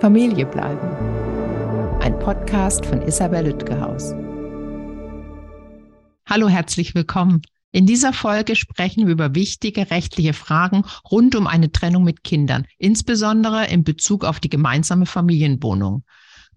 Familie bleiben. Ein Podcast von Isabel Lütgehaus. Hallo, herzlich willkommen. In dieser Folge sprechen wir über wichtige rechtliche Fragen rund um eine Trennung mit Kindern, insbesondere in Bezug auf die gemeinsame Familienwohnung.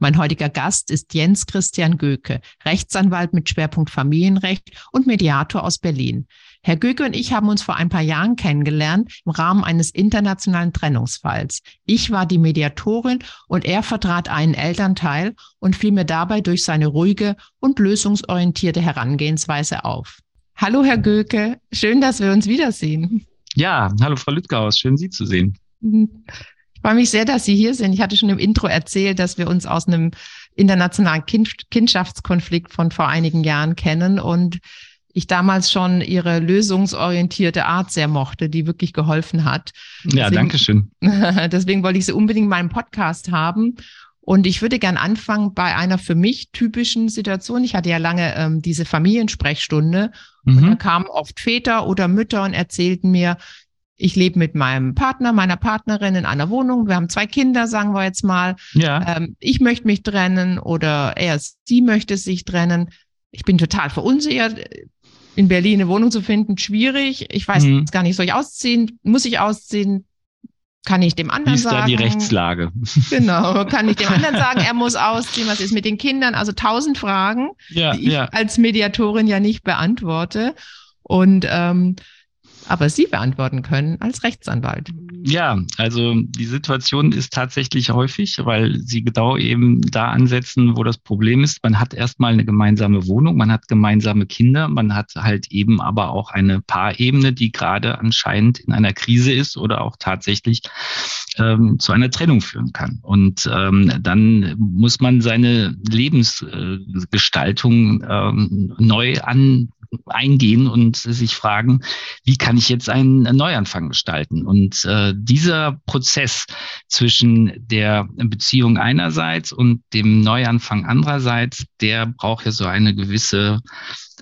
Mein heutiger Gast ist Jens Christian Göke, Rechtsanwalt mit Schwerpunkt Familienrecht und Mediator aus Berlin. Herr Göke und ich haben uns vor ein paar Jahren kennengelernt im Rahmen eines internationalen Trennungsfalls. Ich war die Mediatorin und er vertrat einen Elternteil und fiel mir dabei durch seine ruhige und lösungsorientierte Herangehensweise auf. Hallo, Herr Göke. Schön, dass wir uns wiedersehen. Ja, hallo, Frau Lüttgaus. Schön, Sie zu sehen. Ich freue mich sehr, dass Sie hier sind. Ich hatte schon im Intro erzählt, dass wir uns aus einem internationalen kind Kindschaftskonflikt von vor einigen Jahren kennen und ich damals schon ihre lösungsorientierte Art sehr mochte, die wirklich geholfen hat. Ja, deswegen, danke schön. deswegen wollte ich sie unbedingt in meinem Podcast haben. Und ich würde gern anfangen bei einer für mich typischen Situation. Ich hatte ja lange ähm, diese Familiensprechstunde mhm. und da kamen oft Väter oder Mütter und erzählten mir, ich lebe mit meinem Partner, meiner Partnerin in einer Wohnung. Wir haben zwei Kinder, sagen wir jetzt mal. Ja. Ähm, ich möchte mich trennen oder er, sie möchte sich trennen. Ich bin total verunsichert. In Berlin eine Wohnung zu finden, schwierig. Ich weiß mhm. gar nicht, soll ich ausziehen? Muss ich ausziehen? kann ich dem anderen Wie ist sagen. da die Rechtslage? Genau, kann ich dem anderen sagen, er muss ausziehen, was ist mit den Kindern? Also tausend Fragen, ja, die ich ja. als Mediatorin ja nicht beantworte. Und ähm, aber Sie beantworten können als Rechtsanwalt. Ja, also die Situation ist tatsächlich häufig, weil Sie genau eben da ansetzen, wo das Problem ist. Man hat erstmal eine gemeinsame Wohnung, man hat gemeinsame Kinder, man hat halt eben aber auch eine Paarebene, die gerade anscheinend in einer Krise ist oder auch tatsächlich ähm, zu einer Trennung führen kann. Und ähm, dann muss man seine Lebensgestaltung ähm, neu an eingehen und sich fragen, wie kann ich jetzt einen Neuanfang gestalten? Und äh, dieser Prozess zwischen der Beziehung einerseits und dem Neuanfang andererseits, der braucht ja so eine gewisse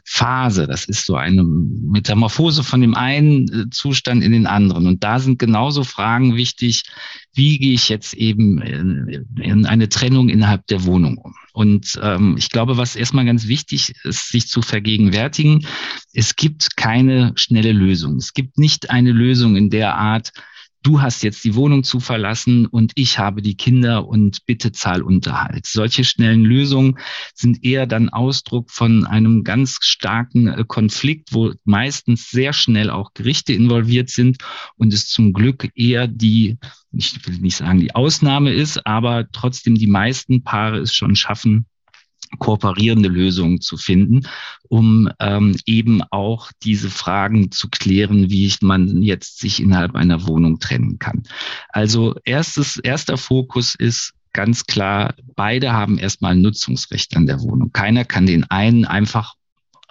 Phase. Das ist so eine Metamorphose von dem einen äh, Zustand in den anderen. Und da sind genauso Fragen wichtig, wie gehe ich jetzt eben in eine Trennung innerhalb der Wohnung um? Und ähm, ich glaube, was erstmal ganz wichtig ist, sich zu vergegenwärtigen, es gibt keine schnelle Lösung. Es gibt nicht eine Lösung in der Art, du hast jetzt die Wohnung zu verlassen und ich habe die Kinder und bitte zahl Unterhalt. Solche schnellen Lösungen sind eher dann Ausdruck von einem ganz starken äh, Konflikt, wo meistens sehr schnell auch Gerichte involviert sind und es zum Glück eher die, ich will nicht sagen die Ausnahme ist, aber trotzdem die meisten Paare es schon schaffen, kooperierende Lösungen zu finden, um ähm, eben auch diese Fragen zu klären, wie man jetzt sich innerhalb einer Wohnung trennen kann. Also erstes, erster Fokus ist ganz klar, beide haben erstmal ein Nutzungsrecht an der Wohnung. Keiner kann den einen einfach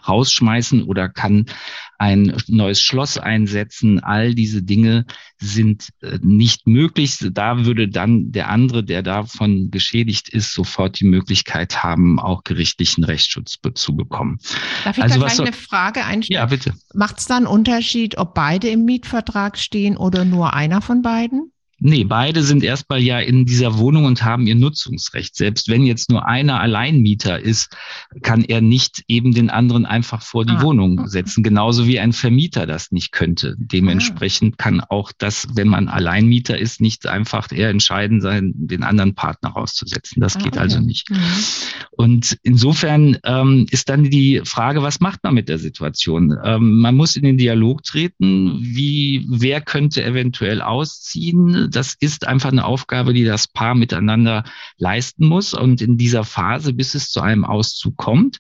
rausschmeißen oder kann ein neues Schloss einsetzen. All diese Dinge sind äh, nicht möglich. Da würde dann der andere, der davon geschädigt ist, sofort die Möglichkeit haben, auch gerichtlichen Rechtsschutz zu bekommen. Darf ich also da gleich eine Frage einstellen? Ja, bitte. Macht es da einen Unterschied, ob beide im Mietvertrag stehen oder nur einer von beiden? Nee, beide sind erstmal ja in dieser Wohnung und haben ihr Nutzungsrecht. Selbst wenn jetzt nur einer Alleinmieter ist, kann er nicht eben den anderen einfach vor die ah, Wohnung setzen, genauso wie ein Vermieter das nicht könnte. Dementsprechend kann auch das, wenn man Alleinmieter ist, nicht einfach er entscheiden sein, den anderen Partner rauszusetzen. Das ah, geht also okay. also nicht. Mhm. Und insofern ähm, ist dann die Frage, was macht man mit der Situation? Ähm, man muss in den Dialog treten, wie, wer könnte eventuell ausziehen? Das ist einfach eine Aufgabe, die das Paar miteinander leisten muss. Und in dieser Phase, bis es zu einem Auszug kommt,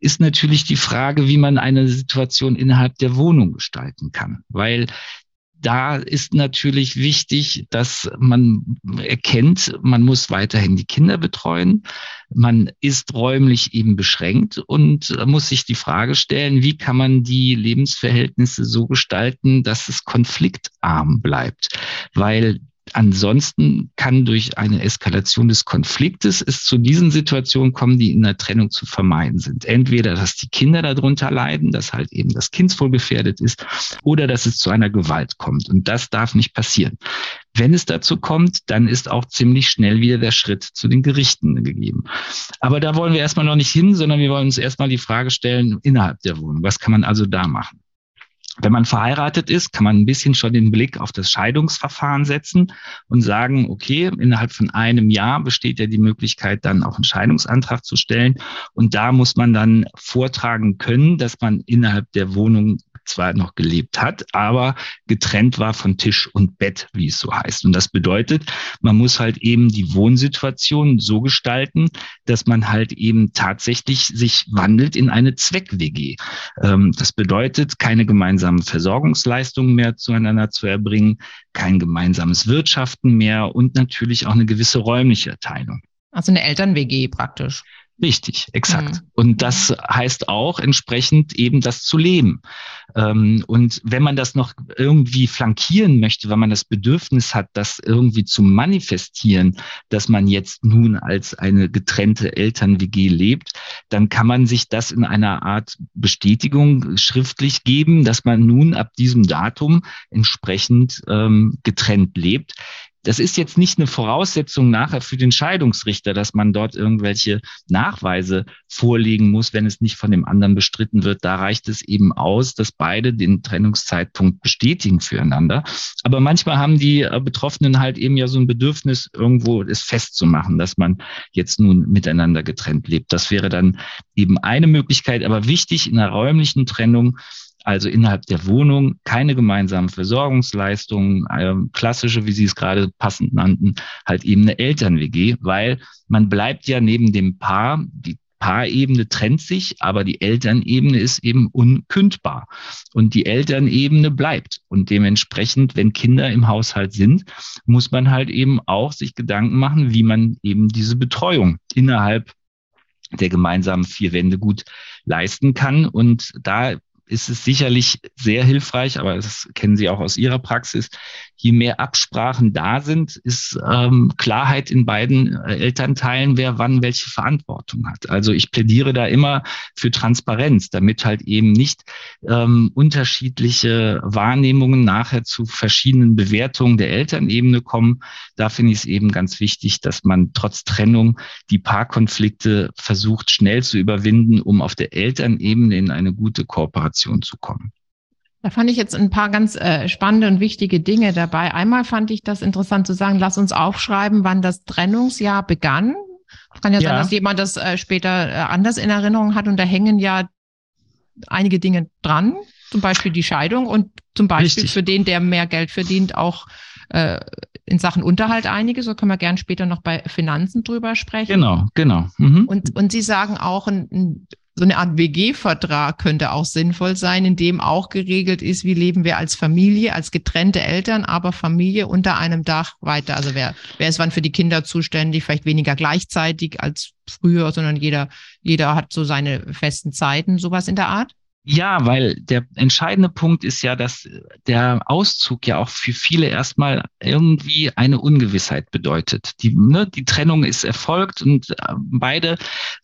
ist natürlich die Frage, wie man eine Situation innerhalb der Wohnung gestalten kann. Weil da ist natürlich wichtig, dass man erkennt, man muss weiterhin die Kinder betreuen. Man ist räumlich eben beschränkt und muss sich die Frage stellen, wie kann man die Lebensverhältnisse so gestalten, dass es konfliktarm bleibt? Weil ansonsten kann durch eine Eskalation des Konfliktes es zu diesen Situationen kommen, die in der Trennung zu vermeiden sind. Entweder, dass die Kinder darunter leiden, dass halt eben das Kindswohl gefährdet ist, oder dass es zu einer Gewalt kommt. Und das darf nicht passieren. Wenn es dazu kommt, dann ist auch ziemlich schnell wieder der Schritt zu den Gerichten gegeben. Aber da wollen wir erstmal noch nicht hin, sondern wir wollen uns erstmal die Frage stellen, innerhalb der Wohnung, was kann man also da machen? Wenn man verheiratet ist, kann man ein bisschen schon den Blick auf das Scheidungsverfahren setzen und sagen, okay, innerhalb von einem Jahr besteht ja die Möglichkeit, dann auch einen Scheidungsantrag zu stellen. Und da muss man dann vortragen können, dass man innerhalb der Wohnung zwar noch gelebt hat, aber getrennt war von Tisch und Bett, wie es so heißt. Und das bedeutet, man muss halt eben die Wohnsituation so gestalten, dass man halt eben tatsächlich sich wandelt in eine Zweck-WG. Ähm, das bedeutet, keine gemeinsamen Versorgungsleistungen mehr zueinander zu erbringen, kein gemeinsames Wirtschaften mehr und natürlich auch eine gewisse räumliche Teilung. Also eine Eltern-WG praktisch. Richtig, exakt. Mhm. Und das heißt auch entsprechend eben das zu leben. Ähm, und wenn man das noch irgendwie flankieren möchte, wenn man das Bedürfnis hat, das irgendwie zu manifestieren, dass man jetzt nun als eine getrennte Eltern-WG lebt, dann kann man sich das in einer Art Bestätigung schriftlich geben, dass man nun ab diesem Datum entsprechend ähm, getrennt lebt. Das ist jetzt nicht eine Voraussetzung nachher für den Scheidungsrichter, dass man dort irgendwelche Nachweise vorlegen muss, wenn es nicht von dem anderen bestritten wird. Da reicht es eben aus, dass beide den Trennungszeitpunkt bestätigen füreinander. Aber manchmal haben die äh, Betroffenen halt eben ja so ein Bedürfnis, irgendwo es festzumachen, dass man jetzt nun miteinander getrennt lebt. Das wäre dann eben eine Möglichkeit. Aber wichtig in der räumlichen Trennung also innerhalb der Wohnung keine gemeinsamen Versorgungsleistungen, äh, klassische, wie Sie es gerade passend nannten, halt eben eine Eltern-WG, weil man bleibt ja neben dem Paar, die Paarebene trennt sich, aber die Elternebene ist eben unkündbar. Und die Elternebene bleibt. Und dementsprechend, wenn Kinder im Haushalt sind, muss man halt eben auch sich Gedanken machen, wie man eben diese Betreuung innerhalb der gemeinsamen vier Wände gut leisten kann. Und da ist es sicherlich sehr hilfreich, aber das kennen Sie auch aus Ihrer Praxis. Je mehr Absprachen da sind, ist ähm, Klarheit in beiden äh, Elternteilen, wer wann welche Verantwortung hat. Also ich plädiere da immer für Transparenz, damit halt eben nicht ähm, unterschiedliche Wahrnehmungen nachher zu verschiedenen Bewertungen der Elternebene kommen. Da finde ich es eben ganz wichtig, dass man trotz Trennung die Paarkonflikte versucht schnell zu überwinden, um auf der Elternebene in eine gute Kooperation Informationen zu kommen. Da fand ich jetzt ein paar ganz äh, spannende und wichtige Dinge dabei. Einmal fand ich das interessant zu sagen, lass uns aufschreiben, wann das Trennungsjahr begann. Kann ja, ja. sein, dass jemand das äh, später äh, anders in Erinnerung hat und da hängen ja einige Dinge dran, zum Beispiel die Scheidung und zum Beispiel Richtig. für den, der mehr Geld verdient, auch äh, in Sachen Unterhalt einige. So können wir gern später noch bei Finanzen drüber sprechen. Genau, genau. Mhm. Und, und Sie sagen auch, ein, ein so eine Art WG-Vertrag könnte auch sinnvoll sein, in dem auch geregelt ist, wie leben wir als Familie, als getrennte Eltern, aber Familie unter einem Dach weiter. Also wer, wer ist wann für die Kinder zuständig, vielleicht weniger gleichzeitig als früher, sondern jeder, jeder hat so seine festen Zeiten, sowas in der Art? Ja, weil der entscheidende Punkt ist ja, dass der Auszug ja auch für viele erstmal irgendwie eine Ungewissheit bedeutet. Die, ne, die Trennung ist erfolgt und äh, beide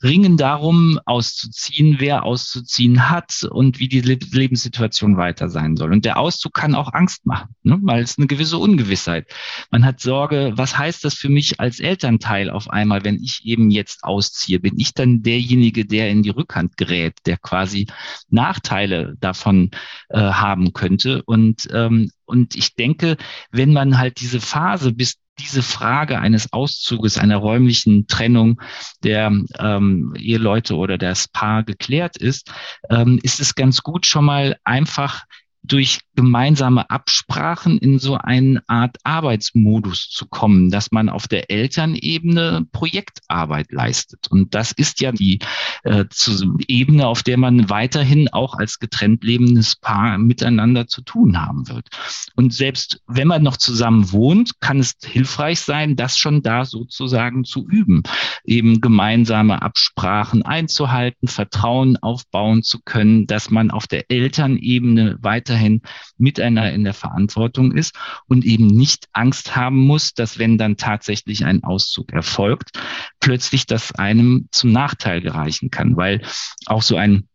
ringen darum, auszuziehen, wer auszuziehen hat und wie die Lebenssituation weiter sein soll. Und der Auszug kann auch Angst machen, ne, weil es eine gewisse Ungewissheit. Man hat Sorge, was heißt das für mich als Elternteil auf einmal, wenn ich eben jetzt ausziehe? Bin ich dann derjenige, der in die Rückhand gerät, der quasi nach Nachteile davon äh, haben könnte. Und, ähm, und ich denke, wenn man halt diese Phase bis diese Frage eines Auszuges, einer räumlichen Trennung der ähm, Eheleute oder das Paar geklärt ist, ähm, ist es ganz gut, schon mal einfach durch gemeinsame Absprachen in so eine Art Arbeitsmodus zu kommen, dass man auf der Elternebene Projektarbeit leistet. Und das ist ja die äh, zu, Ebene, auf der man weiterhin auch als getrennt lebendes Paar miteinander zu tun haben wird. Und selbst wenn man noch zusammen wohnt, kann es hilfreich sein, das schon da sozusagen zu üben, eben gemeinsame Absprachen einzuhalten, Vertrauen aufbauen zu können, dass man auf der Elternebene weiter weiterhin miteinander in der Verantwortung ist und eben nicht Angst haben muss, dass wenn dann tatsächlich ein Auszug erfolgt, plötzlich das einem zum Nachteil gereichen kann, weil auch so ein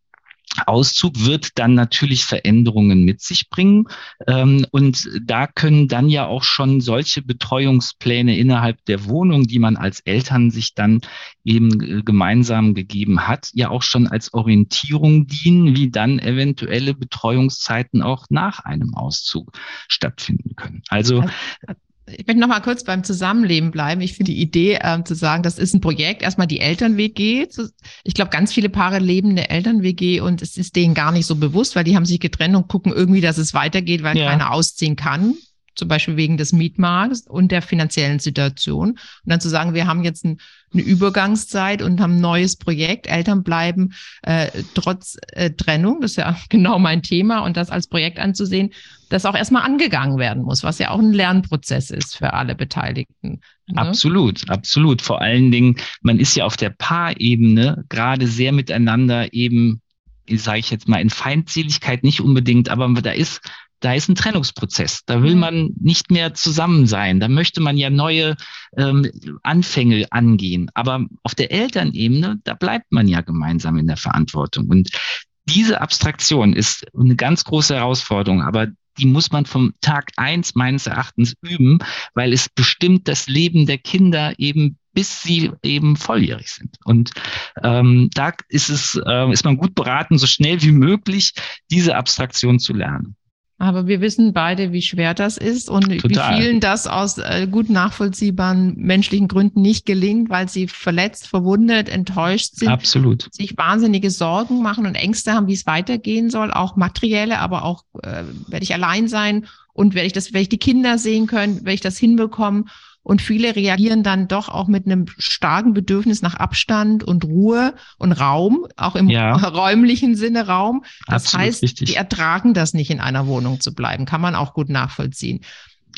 Auszug wird dann natürlich Veränderungen mit sich bringen. Ähm, und da können dann ja auch schon solche Betreuungspläne innerhalb der Wohnung, die man als Eltern sich dann eben äh, gemeinsam gegeben hat, ja auch schon als Orientierung dienen, wie dann eventuelle Betreuungszeiten auch nach einem Auszug stattfinden können. Also ich möchte noch mal kurz beim Zusammenleben bleiben. Ich finde die Idee ähm, zu sagen, das ist ein Projekt, erstmal die Eltern-WG. Ich glaube, ganz viele Paare leben eine Eltern-WG und es ist denen gar nicht so bewusst, weil die haben sich getrennt und gucken irgendwie, dass es weitergeht, weil ja. keiner ausziehen kann zum Beispiel wegen des Mietmarkts und der finanziellen Situation. Und dann zu sagen, wir haben jetzt ein, eine Übergangszeit und haben ein neues Projekt, Eltern bleiben äh, trotz äh, Trennung, das ist ja genau mein Thema, und das als Projekt anzusehen, das auch erstmal angegangen werden muss, was ja auch ein Lernprozess ist für alle Beteiligten. Ne? Absolut, absolut. Vor allen Dingen, man ist ja auf der Paarebene gerade sehr miteinander eben sage ich jetzt mal, in Feindseligkeit nicht unbedingt, aber da ist da ist ein Trennungsprozess. Da will mhm. man nicht mehr zusammen sein. Da möchte man ja neue ähm, Anfänge angehen. Aber auf der Elternebene, da bleibt man ja gemeinsam in der Verantwortung. Und diese Abstraktion ist eine ganz große Herausforderung, aber die muss man vom Tag eins meines Erachtens üben, weil es bestimmt das Leben der Kinder eben bis sie eben volljährig sind. Und ähm, da ist es, äh, ist man gut beraten, so schnell wie möglich diese Abstraktion zu lernen. Aber wir wissen beide, wie schwer das ist und Total. wie vielen das aus äh, gut nachvollziehbaren menschlichen Gründen nicht gelingt, weil sie verletzt, verwundet, enttäuscht sind. Absolut. Sich wahnsinnige Sorgen machen und Ängste haben, wie es weitergehen soll, auch materielle, aber auch äh, werde ich allein sein und werde ich das, werde ich die Kinder sehen können, werde ich das hinbekommen. Und viele reagieren dann doch auch mit einem starken Bedürfnis nach Abstand und Ruhe und Raum, auch im ja. räumlichen Sinne Raum. Das Absolut heißt, richtig. die ertragen das nicht, in einer Wohnung zu bleiben. Kann man auch gut nachvollziehen.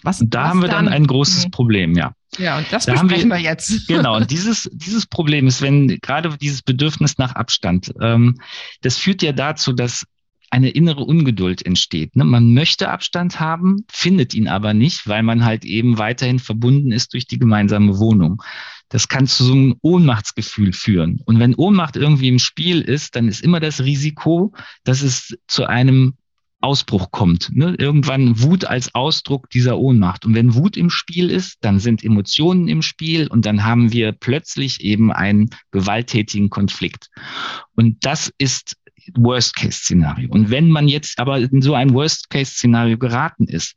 Was, da was haben wir dann, dann ein großes hm. Problem, ja. Ja, und das da besprechen wir, wir, jetzt. Genau, und dieses, dieses Problem ist, wenn gerade dieses Bedürfnis nach Abstand, ähm, das führt ja dazu, dass eine innere Ungeduld entsteht. Ne? Man möchte Abstand haben, findet ihn aber nicht, weil man halt eben weiterhin verbunden ist durch die gemeinsame Wohnung. Das kann zu so einem Ohnmachtsgefühl führen. Und wenn Ohnmacht irgendwie im Spiel ist, dann ist immer das Risiko, dass es zu einem Ausbruch kommt. Ne? Irgendwann Wut als Ausdruck dieser Ohnmacht. Und wenn Wut im Spiel ist, dann sind Emotionen im Spiel und dann haben wir plötzlich eben einen gewalttätigen Konflikt. Und das ist Worst-Case-Szenario. Und wenn man jetzt aber in so ein Worst-Case-Szenario geraten ist,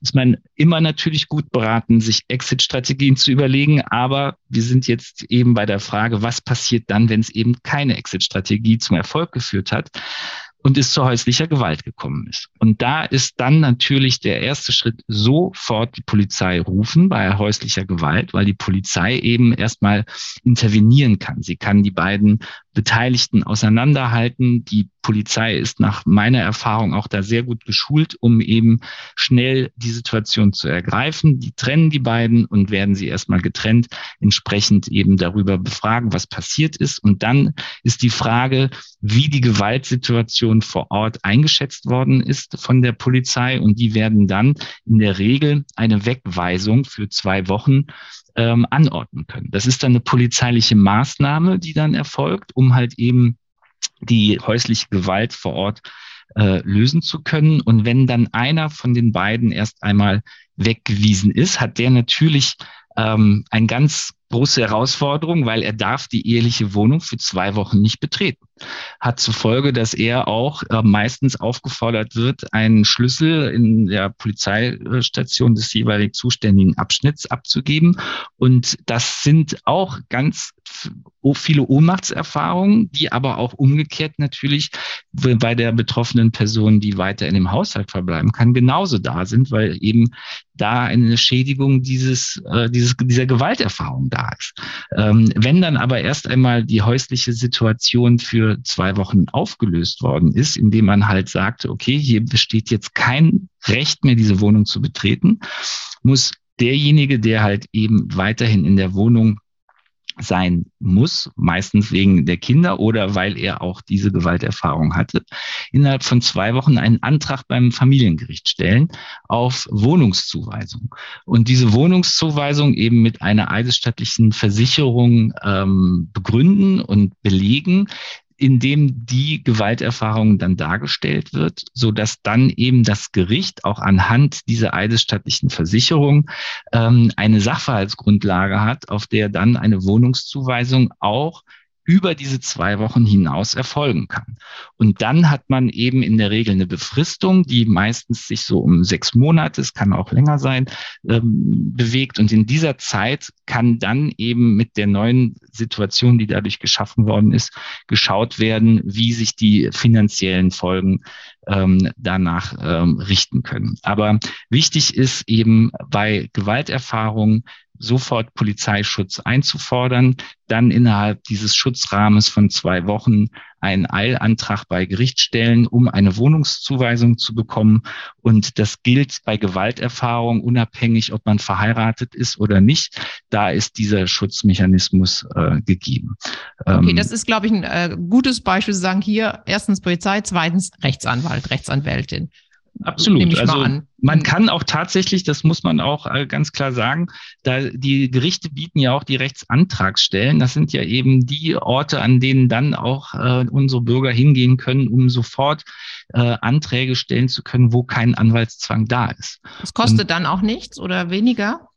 ist man immer natürlich gut beraten, sich Exit-Strategien zu überlegen. Aber wir sind jetzt eben bei der Frage, was passiert dann, wenn es eben keine Exit-Strategie zum Erfolg geführt hat? und es zu häuslicher Gewalt gekommen ist. Und da ist dann natürlich der erste Schritt sofort die Polizei rufen bei häuslicher Gewalt, weil die Polizei eben erstmal intervenieren kann. Sie kann die beiden Beteiligten auseinanderhalten. Die Polizei ist nach meiner Erfahrung auch da sehr gut geschult, um eben schnell die Situation zu ergreifen. Die trennen die beiden und werden sie erstmal getrennt, entsprechend eben darüber befragen, was passiert ist. Und dann ist die Frage, wie die Gewaltsituation vor Ort eingeschätzt worden ist von der Polizei. Und die werden dann in der Regel eine Wegweisung für zwei Wochen ähm, anordnen können. Das ist dann eine polizeiliche Maßnahme, die dann erfolgt, um halt eben die häusliche Gewalt vor Ort äh, lösen zu können. Und wenn dann einer von den beiden erst einmal weggewiesen ist, hat der natürlich ähm, ein ganz große Herausforderung, weil er darf die eheliche Wohnung für zwei Wochen nicht betreten. Hat zur Folge, dass er auch äh, meistens aufgefordert wird, einen Schlüssel in der Polizeistation des jeweilig zuständigen Abschnitts abzugeben. Und das sind auch ganz viele Ohnmachtserfahrungen, die aber auch umgekehrt natürlich bei der betroffenen Person, die weiter in dem Haushalt verbleiben kann, genauso da sind, weil eben da eine Schädigung dieses, äh, dieses, dieser Gewalterfahrung da ist. Ähm, wenn dann aber erst einmal die häusliche Situation für zwei Wochen aufgelöst worden ist, indem man halt sagte, okay, hier besteht jetzt kein Recht mehr, diese Wohnung zu betreten, muss derjenige, der halt eben weiterhin in der Wohnung sein muss, meistens wegen der Kinder oder weil er auch diese Gewalterfahrung hatte, innerhalb von zwei Wochen einen Antrag beim Familiengericht stellen auf Wohnungszuweisung. Und diese Wohnungszuweisung eben mit einer eidesstattlichen Versicherung ähm, begründen und belegen, in dem die Gewalterfahrung dann dargestellt wird, so dass dann eben das Gericht auch anhand dieser eidesstattlichen Versicherung ähm, eine Sachverhaltsgrundlage hat, auf der dann eine Wohnungszuweisung auch über diese zwei Wochen hinaus erfolgen kann. Und dann hat man eben in der Regel eine Befristung, die meistens sich so um sechs Monate, es kann auch länger sein, ähm, bewegt. Und in dieser Zeit kann dann eben mit der neuen Situation, die dadurch geschaffen worden ist, geschaut werden, wie sich die finanziellen Folgen ähm, danach ähm, richten können. Aber wichtig ist eben bei Gewalterfahrungen sofort Polizeischutz einzufordern, dann innerhalb dieses Schutzrahmens von zwei Wochen einen Eilantrag bei Gericht stellen, um eine Wohnungszuweisung zu bekommen. Und das gilt bei Gewalterfahrung unabhängig, ob man verheiratet ist oder nicht. Da ist dieser Schutzmechanismus äh, gegeben. Okay, ähm, das ist, glaube ich, ein äh, gutes Beispiel zu sagen, hier erstens Polizei, zweitens Rechtsanwalt, Rechtsanwältin. Absolut. Also man kann auch tatsächlich, das muss man auch äh, ganz klar sagen, da die Gerichte bieten ja auch die Rechtsantragsstellen. Das sind ja eben die Orte, an denen dann auch äh, unsere Bürger hingehen können, um sofort äh, Anträge stellen zu können, wo kein Anwaltszwang da ist. Das kostet Und, dann auch nichts oder weniger?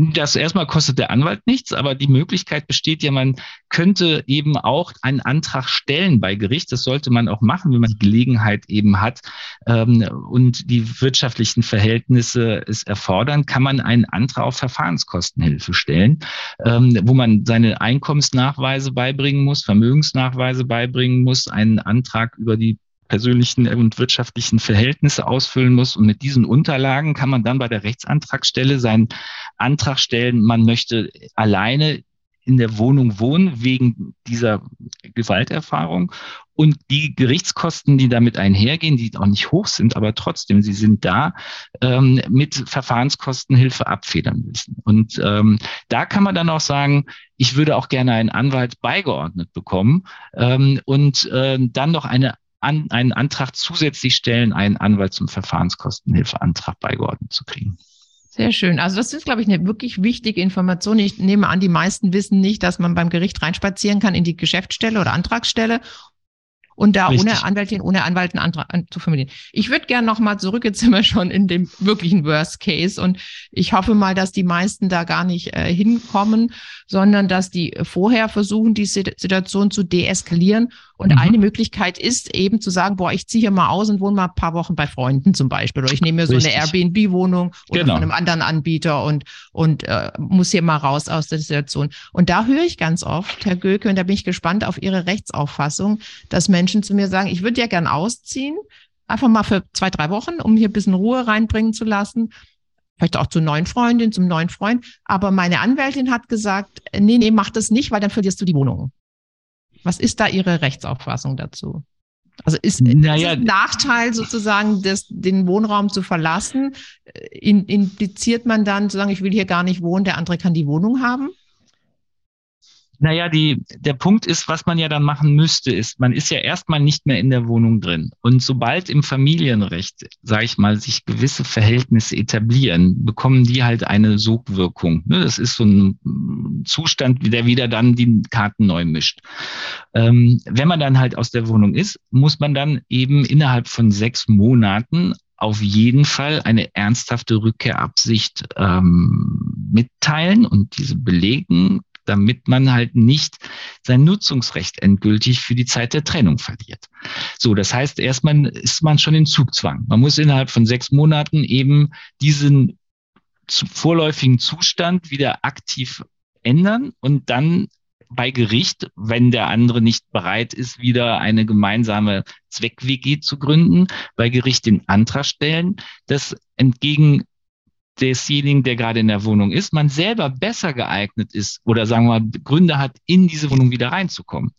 Das erstmal kostet der Anwalt nichts, aber die Möglichkeit besteht ja, man könnte eben auch einen Antrag stellen bei Gericht. Das sollte man auch machen, wenn man die Gelegenheit eben hat ähm, und die wirtschaftlichen Verhältnisse es erfordern, kann man einen Antrag auf Verfahrenskostenhilfe stellen, ähm, wo man seine Einkommensnachweise beibringen muss, Vermögensnachweise beibringen muss, einen Antrag über die persönlichen und wirtschaftlichen Verhältnisse ausfüllen muss. Und mit diesen Unterlagen kann man dann bei der Rechtsantragstelle seinen Antrag stellen, man möchte alleine in der Wohnung wohnen wegen dieser Gewalterfahrung. Und die Gerichtskosten, die damit einhergehen, die auch nicht hoch sind, aber trotzdem, sie sind da, ähm, mit Verfahrenskostenhilfe abfedern müssen. Und ähm, da kann man dann auch sagen, ich würde auch gerne einen Anwalt beigeordnet bekommen ähm, und äh, dann noch eine an, einen Antrag zusätzlich stellen, einen Anwalt zum Verfahrenskostenhilfeantrag beigeordnet zu kriegen. Sehr schön. Also das ist, glaube ich, eine wirklich wichtige Information. Ich nehme an, die meisten wissen nicht, dass man beim Gericht reinspazieren kann in die Geschäftsstelle oder Antragsstelle und da Richtig. ohne Anwältin, ohne Anwalt einen Antrag zu formulieren. Ich würde gerne nochmal zurück, jetzt sind wir schon in dem wirklichen Worst Case und ich hoffe mal, dass die meisten da gar nicht äh, hinkommen, sondern dass die vorher versuchen, die Situation zu deeskalieren und mhm. eine Möglichkeit ist eben zu sagen, boah, ich ziehe hier mal aus und wohne mal ein paar Wochen bei Freunden zum Beispiel. Oder ich nehme mir so Richtig. eine Airbnb-Wohnung oder genau. von einem anderen Anbieter und, und äh, muss hier mal raus aus der Situation. Und da höre ich ganz oft, Herr Göke, und da bin ich gespannt auf Ihre Rechtsauffassung, dass Menschen zu mir sagen, ich würde ja gern ausziehen, einfach mal für zwei, drei Wochen, um hier ein bisschen Ruhe reinbringen zu lassen vielleicht auch zur neuen Freundin, zum neuen Freund. Aber meine Anwältin hat gesagt, nee, nee, mach das nicht, weil dann verlierst du die Wohnung. Was ist da Ihre Rechtsauffassung dazu? Also ist, naja, ist ein Nachteil sozusagen, des, den Wohnraum zu verlassen? In, impliziert man dann zu sagen, ich will hier gar nicht wohnen, der andere kann die Wohnung haben? Naja, die, der Punkt ist, was man ja dann machen müsste, ist, man ist ja erstmal nicht mehr in der Wohnung drin. Und sobald im Familienrecht, sage ich mal, sich gewisse Verhältnisse etablieren, bekommen die halt eine Sogwirkung. Ne? Das ist so ein Zustand, der wieder dann die Karten neu mischt. Ähm, wenn man dann halt aus der Wohnung ist, muss man dann eben innerhalb von sechs Monaten auf jeden Fall eine ernsthafte Rückkehrabsicht ähm, mitteilen und diese belegen damit man halt nicht sein Nutzungsrecht endgültig für die Zeit der Trennung verliert. So, das heißt, erstmal ist man schon in Zugzwang. Man muss innerhalb von sechs Monaten eben diesen vorläufigen Zustand wieder aktiv ändern und dann bei Gericht, wenn der andere nicht bereit ist, wieder eine gemeinsame Zweck-WG zu gründen, bei Gericht den Antrag stellen, dass entgegen desjenigen, der gerade in der Wohnung ist, man selber besser geeignet ist oder sagen wir mal Gründe hat, in diese Wohnung wieder reinzukommen.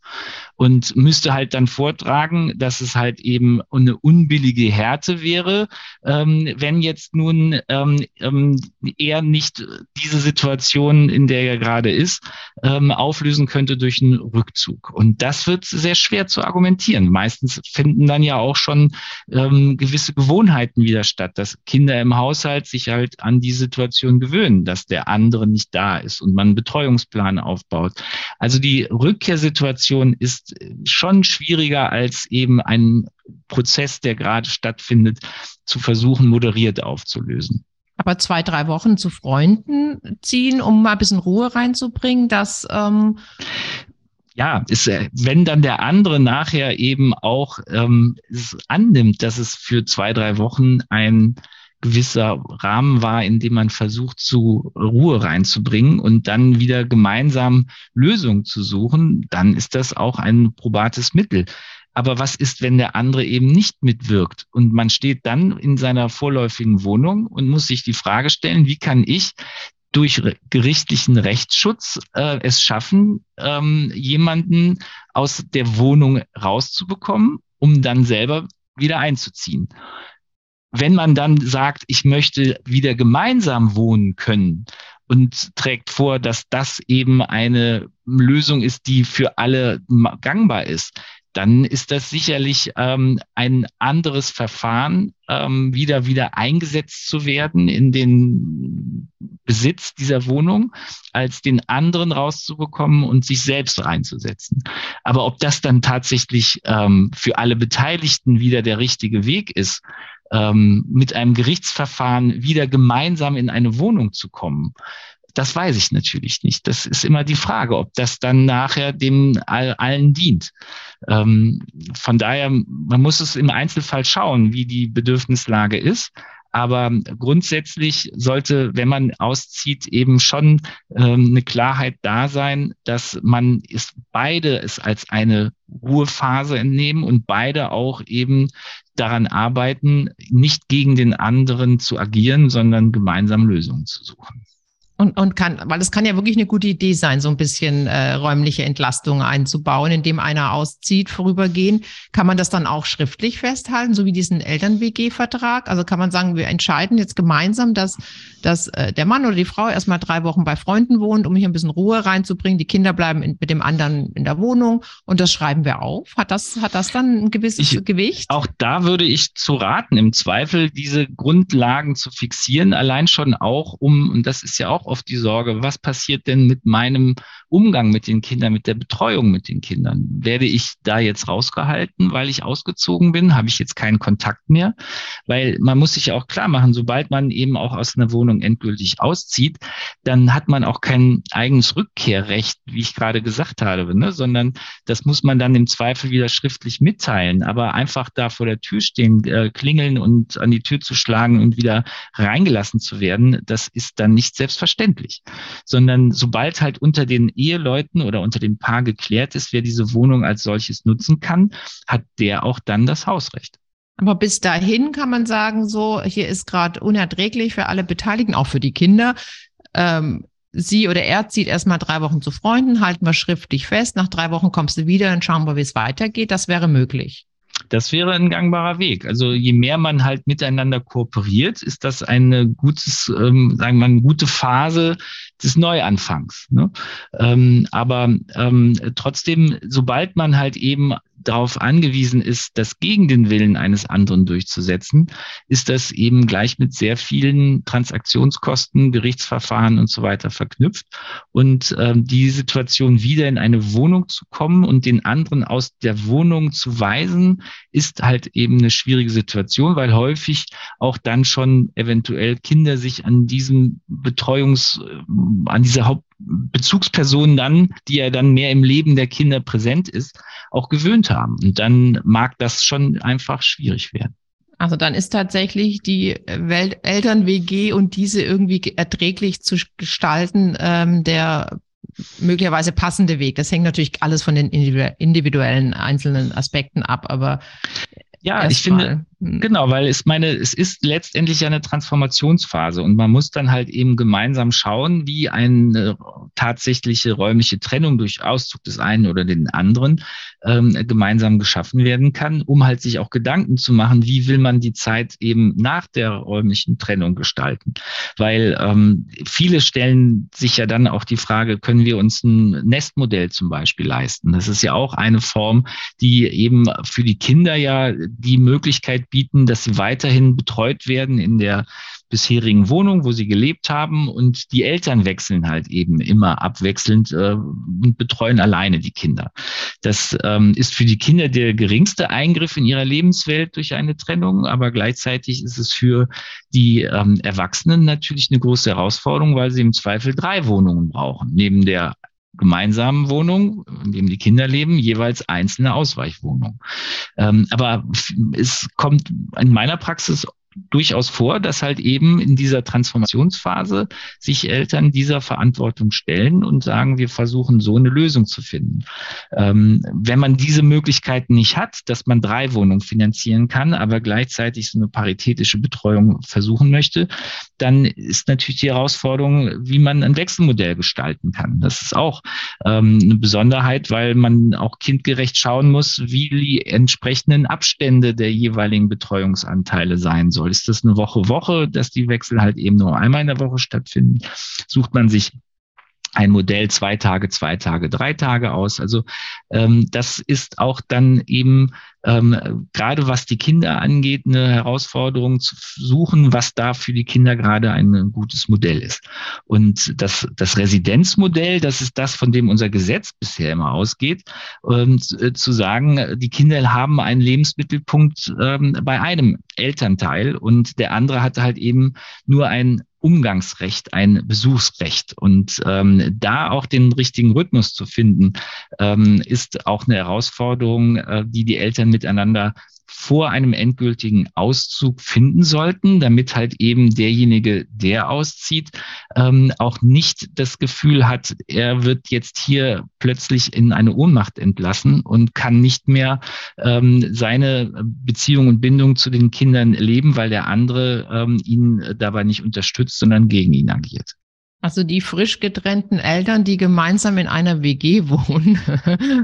und müsste halt dann vortragen, dass es halt eben eine unbillige Härte wäre, ähm, wenn jetzt nun ähm, ähm, er nicht diese Situation, in der er gerade ist, ähm, auflösen könnte durch einen Rückzug. Und das wird sehr schwer zu argumentieren. Meistens finden dann ja auch schon ähm, gewisse Gewohnheiten wieder statt, dass Kinder im Haushalt sich halt an die Situation gewöhnen, dass der andere nicht da ist und man einen Betreuungsplan aufbaut. Also die Rückkehrsituation ist schon schwieriger als eben ein Prozess, der gerade stattfindet, zu versuchen, moderiert aufzulösen. Aber zwei, drei Wochen zu Freunden ziehen, um mal ein bisschen Ruhe reinzubringen, das ähm ja, ist, äh, wenn dann der andere nachher eben auch ähm, annimmt, dass es für zwei, drei Wochen ein gewisser Rahmen war, in dem man versucht, zu Ruhe reinzubringen und dann wieder gemeinsam Lösungen zu suchen, dann ist das auch ein probates Mittel. Aber was ist, wenn der andere eben nicht mitwirkt und man steht dann in seiner vorläufigen Wohnung und muss sich die Frage stellen, wie kann ich durch gerichtlichen Rechtsschutz äh, es schaffen, ähm, jemanden aus der Wohnung rauszubekommen, um dann selber wieder einzuziehen wenn man dann sagt, ich möchte wieder gemeinsam wohnen können und trägt vor, dass das eben eine Lösung ist, die für alle gangbar ist, dann ist das sicherlich ähm, ein anderes Verfahren, ähm, wieder wieder eingesetzt zu werden in den Besitz dieser Wohnung, als den anderen rauszubekommen und sich selbst reinzusetzen. Aber ob das dann tatsächlich ähm, für alle Beteiligten wieder der richtige Weg ist, ähm, mit einem Gerichtsverfahren wieder gemeinsam in eine Wohnung zu kommen, das weiß ich natürlich nicht. Das ist immer die Frage, ob das dann nachher dem allen dient. Ähm, von daher, man muss es im Einzelfall schauen, wie die Bedürfnislage ist. Aber grundsätzlich sollte, wenn man auszieht, eben schon ähm, eine Klarheit da sein, dass man ist beide es als eine Ruhephase entnehmen und beide auch eben daran arbeiten, nicht gegen den anderen zu agieren, sondern gemeinsam Lösungen zu suchen. Und, und kann, weil es kann ja wirklich eine gute Idee sein, so ein bisschen äh, räumliche Entlastung einzubauen, indem einer auszieht, vorübergehen. Kann man das dann auch schriftlich festhalten, so wie diesen Eltern-WG-Vertrag? Also kann man sagen, wir entscheiden jetzt gemeinsam, dass, dass äh, der Mann oder die Frau erstmal drei Wochen bei Freunden wohnt, um hier ein bisschen Ruhe reinzubringen. Die Kinder bleiben in, mit dem anderen in der Wohnung und das schreiben wir auf. Hat das, hat das dann ein gewisses ich, Gewicht? Auch da würde ich zu raten, im Zweifel diese Grundlagen zu fixieren, allein schon auch um, und das ist ja auch oft die Sorge, was passiert denn mit meinem Umgang mit den Kindern, mit der Betreuung mit den Kindern? Werde ich da jetzt rausgehalten, weil ich ausgezogen bin? Habe ich jetzt keinen Kontakt mehr? Weil man muss sich auch klar machen, sobald man eben auch aus einer Wohnung endgültig auszieht, dann hat man auch kein eigenes Rückkehrrecht, wie ich gerade gesagt habe, ne? sondern das muss man dann im Zweifel wieder schriftlich mitteilen. Aber einfach da vor der Tür stehen, äh, klingeln und an die Tür zu schlagen und wieder reingelassen zu werden, das ist dann nicht selbstverständlich selbstverständlich, sondern sobald halt unter den Eheleuten oder unter dem Paar geklärt ist, wer diese Wohnung als solches nutzen kann, hat der auch dann das Hausrecht. Aber bis dahin kann man sagen, so, hier ist gerade unerträglich für alle Beteiligten, auch für die Kinder. Ähm, sie oder er zieht erstmal drei Wochen zu Freunden, halten wir schriftlich fest. Nach drei Wochen kommst du wieder, dann schauen wir, wie es weitergeht. Das wäre möglich. Das wäre ein gangbarer Weg. Also je mehr man halt miteinander kooperiert, ist das eine gutes, ähm, sagen wir mal, eine gute Phase des Neuanfangs. Ne? Ähm, aber ähm, trotzdem, sobald man halt eben darauf angewiesen ist, das gegen den Willen eines anderen durchzusetzen, ist das eben gleich mit sehr vielen Transaktionskosten, Gerichtsverfahren und so weiter verknüpft. Und ähm, die Situation wieder in eine Wohnung zu kommen und den anderen aus der Wohnung zu weisen, ist halt eben eine schwierige Situation, weil häufig auch dann schon eventuell Kinder sich an diesem Betreuungs, äh, an dieser Haupt Bezugsperson dann, die ja dann mehr im Leben der Kinder präsent ist, auch gewöhnt haben. Und dann mag das schon einfach schwierig werden. Also dann ist tatsächlich die Welt Eltern-WG und diese irgendwie erträglich zu gestalten, ähm, der möglicherweise passende Weg. Das hängt natürlich alles von den individuellen einzelnen Aspekten ab, aber ja, ich finde. Genau, weil es meine, es ist letztendlich eine Transformationsphase und man muss dann halt eben gemeinsam schauen, wie eine tatsächliche räumliche Trennung durch Auszug des einen oder den anderen ähm, gemeinsam geschaffen werden kann, um halt sich auch Gedanken zu machen, wie will man die Zeit eben nach der räumlichen Trennung gestalten. Weil ähm, viele stellen sich ja dann auch die Frage, können wir uns ein Nestmodell zum Beispiel leisten? Das ist ja auch eine Form, die eben für die Kinder ja die Möglichkeit bieten, dass sie weiterhin betreut werden in der bisherigen Wohnung, wo sie gelebt haben und die Eltern wechseln halt eben immer abwechselnd äh, und betreuen alleine die Kinder. Das ähm, ist für die Kinder der geringste Eingriff in ihrer Lebenswelt durch eine Trennung, aber gleichzeitig ist es für die ähm, Erwachsenen natürlich eine große Herausforderung, weil sie im Zweifel drei Wohnungen brauchen. Neben der gemeinsamen Wohnung, in dem die Kinder leben, jeweils einzelne Ausweichwohnungen. Ähm, aber es kommt in meiner Praxis durchaus vor, dass halt eben in dieser Transformationsphase sich Eltern dieser Verantwortung stellen und sagen, wir versuchen so eine Lösung zu finden. Ähm, wenn man diese Möglichkeiten nicht hat, dass man drei Wohnungen finanzieren kann, aber gleichzeitig so eine paritätische Betreuung versuchen möchte, dann ist natürlich die Herausforderung, wie man ein Wechselmodell gestalten kann. Das ist auch ähm, eine Besonderheit, weil man auch kindgerecht schauen muss, wie die entsprechenden Abstände der jeweiligen Betreuungsanteile sein sollen soll. Ist das eine Woche Woche, dass die Wechsel halt eben nur einmal in der Woche stattfinden? Sucht man sich ein Modell zwei Tage, zwei Tage, drei Tage aus. Also ähm, das ist auch dann eben ähm, gerade was die Kinder angeht, eine Herausforderung zu suchen, was da für die Kinder gerade ein gutes Modell ist. Und das, das Residenzmodell, das ist das, von dem unser Gesetz bisher immer ausgeht, und äh, zu sagen, die Kinder haben einen Lebensmittelpunkt ähm, bei einem Elternteil und der andere hat halt eben nur ein Umgangsrecht, ein Besuchsrecht. Und ähm, da auch den richtigen Rhythmus zu finden, ähm, ist auch eine Herausforderung, äh, die die Eltern miteinander vor einem endgültigen Auszug finden sollten, damit halt eben derjenige, der auszieht, ähm, auch nicht das Gefühl hat, er wird jetzt hier plötzlich in eine Ohnmacht entlassen und kann nicht mehr ähm, seine Beziehung und Bindung zu den Kindern leben, weil der andere ähm, ihn dabei nicht unterstützt, sondern gegen ihn agiert. Also die frisch getrennten Eltern, die gemeinsam in einer WG wohnen,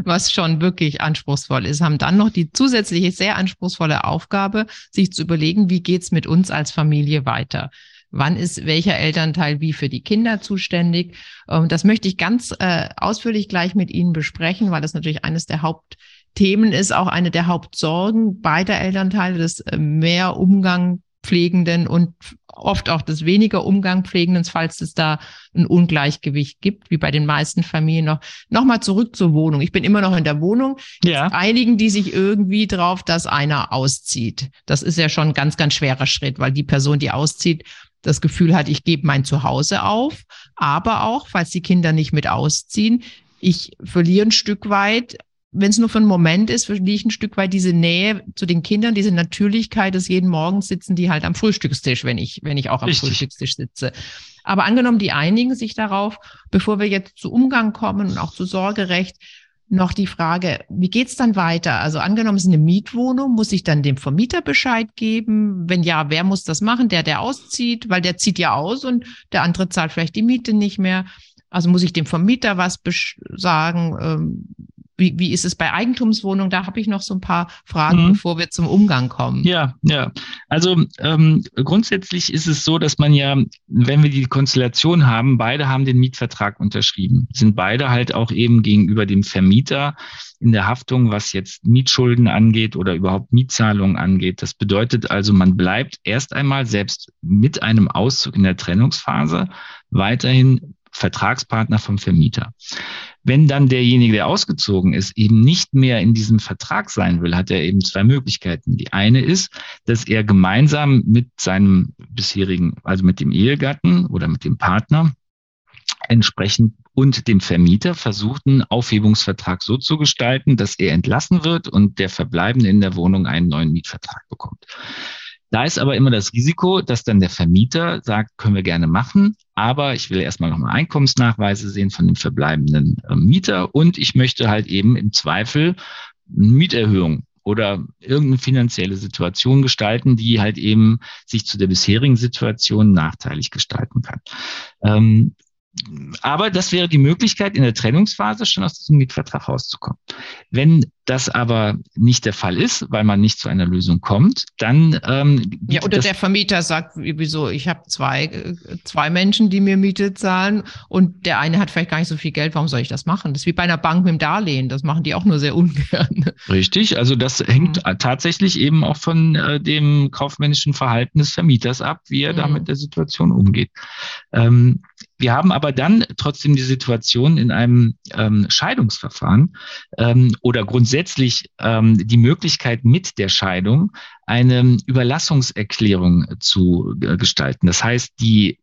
was schon wirklich anspruchsvoll ist, haben dann noch die zusätzliche sehr anspruchsvolle Aufgabe, sich zu überlegen, wie geht's mit uns als Familie weiter? Wann ist welcher Elternteil wie für die Kinder zuständig? Ähm, das möchte ich ganz äh, ausführlich gleich mit Ihnen besprechen, weil das natürlich eines der Hauptthemen ist, auch eine der Hauptsorgen beider Elternteile, das äh, mehr Umgang pflegenden und oft auch das weniger Umgang pflegenden, falls es da ein Ungleichgewicht gibt, wie bei den meisten Familien noch. Nochmal zurück zur Wohnung. Ich bin immer noch in der Wohnung. Ja. Einigen die sich irgendwie drauf, dass einer auszieht. Das ist ja schon ein ganz, ganz schwerer Schritt, weil die Person, die auszieht, das Gefühl hat, ich gebe mein Zuhause auf, aber auch, falls die Kinder nicht mit ausziehen, ich verliere ein Stück weit wenn es nur für einen Moment ist, verliere ich ein Stück weit diese Nähe zu den Kindern, diese Natürlichkeit, dass jeden Morgen sitzen die halt am Frühstückstisch, wenn ich, wenn ich auch am Richtig. Frühstückstisch sitze. Aber angenommen, die einigen sich darauf, bevor wir jetzt zu Umgang kommen und auch zu Sorgerecht, noch die Frage, wie geht's dann weiter? Also angenommen, es ist eine Mietwohnung, muss ich dann dem Vermieter Bescheid geben? Wenn ja, wer muss das machen? Der, der auszieht, weil der zieht ja aus und der andere zahlt vielleicht die Miete nicht mehr. Also muss ich dem Vermieter was sagen? Ähm, wie, wie ist es bei Eigentumswohnungen? Da habe ich noch so ein paar Fragen, mhm. bevor wir zum Umgang kommen. Ja, ja. Also ähm, grundsätzlich ist es so, dass man ja, wenn wir die Konstellation haben, beide haben den Mietvertrag unterschrieben, sind beide halt auch eben gegenüber dem Vermieter in der Haftung, was jetzt Mietschulden angeht oder überhaupt Mietzahlungen angeht. Das bedeutet also, man bleibt erst einmal selbst mit einem Auszug in der Trennungsphase weiterhin Vertragspartner vom Vermieter. Wenn dann derjenige, der ausgezogen ist, eben nicht mehr in diesem Vertrag sein will, hat er eben zwei Möglichkeiten. Die eine ist, dass er gemeinsam mit seinem bisherigen, also mit dem Ehegatten oder mit dem Partner entsprechend und dem Vermieter versucht, einen Aufhebungsvertrag so zu gestalten, dass er entlassen wird und der Verbleibende in der Wohnung einen neuen Mietvertrag bekommt. Da ist aber immer das Risiko, dass dann der Vermieter sagt, können wir gerne machen, aber ich will erstmal nochmal Einkommensnachweise sehen von dem verbleibenden äh, Mieter und ich möchte halt eben im Zweifel eine Mieterhöhung oder irgendeine finanzielle Situation gestalten, die halt eben sich zu der bisherigen Situation nachteilig gestalten kann. Ähm, aber das wäre die Möglichkeit, in der Trennungsphase schon aus diesem Mietvertrag rauszukommen. Wenn das aber nicht der Fall ist, weil man nicht zu einer Lösung kommt, dann ähm, ja oder der Vermieter sagt, wieso ich habe zwei zwei Menschen, die mir Miete zahlen und der eine hat vielleicht gar nicht so viel Geld. Warum soll ich das machen? Das ist wie bei einer Bank mit dem Darlehen. Das machen die auch nur sehr ungern. Richtig, also das hängt mhm. tatsächlich eben auch von äh, dem kaufmännischen Verhalten des Vermieters ab, wie er mhm. da mit der Situation umgeht. Ähm, wir haben aber dann trotzdem die Situation in einem ähm, Scheidungsverfahren ähm, oder grundsätzlich ähm, die Möglichkeit mit der Scheidung eine Überlassungserklärung zu äh, gestalten. Das heißt, die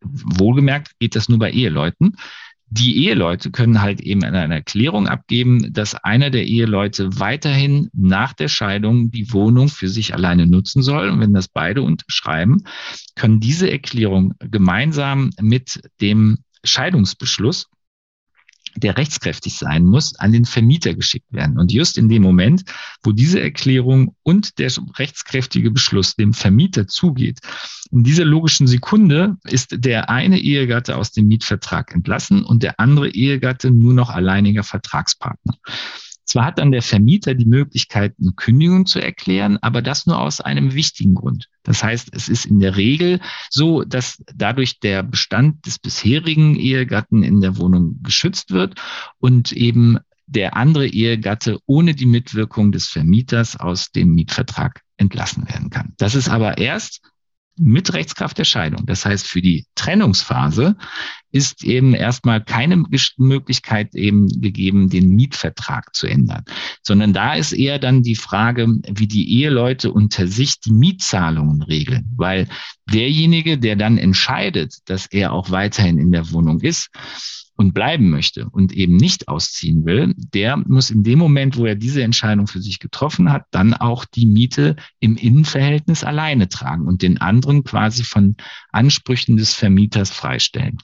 wohlgemerkt geht das nur bei Eheleuten die Eheleute können halt eben eine Erklärung abgeben, dass einer der Eheleute weiterhin nach der Scheidung die Wohnung für sich alleine nutzen soll. Und wenn das beide unterschreiben, können diese Erklärung gemeinsam mit dem Scheidungsbeschluss der rechtskräftig sein muss, an den Vermieter geschickt werden. Und just in dem Moment, wo diese Erklärung und der rechtskräftige Beschluss dem Vermieter zugeht, in dieser logischen Sekunde ist der eine Ehegatte aus dem Mietvertrag entlassen und der andere Ehegatte nur noch alleiniger Vertragspartner. Zwar hat dann der Vermieter die Möglichkeit, eine Kündigung zu erklären, aber das nur aus einem wichtigen Grund. Das heißt, es ist in der Regel so, dass dadurch der Bestand des bisherigen Ehegatten in der Wohnung geschützt wird und eben der andere Ehegatte ohne die Mitwirkung des Vermieters aus dem Mietvertrag entlassen werden kann. Das ist aber erst mit Rechtskraft der Scheidung. Das heißt, für die Trennungsphase ist eben erstmal keine Möglichkeit eben gegeben, den Mietvertrag zu ändern, sondern da ist eher dann die Frage, wie die Eheleute unter sich die Mietzahlungen regeln, weil derjenige, der dann entscheidet, dass er auch weiterhin in der Wohnung ist, und bleiben möchte und eben nicht ausziehen will, der muss in dem Moment, wo er diese Entscheidung für sich getroffen hat, dann auch die Miete im Innenverhältnis alleine tragen und den anderen quasi von Ansprüchen des Vermieters freistellen.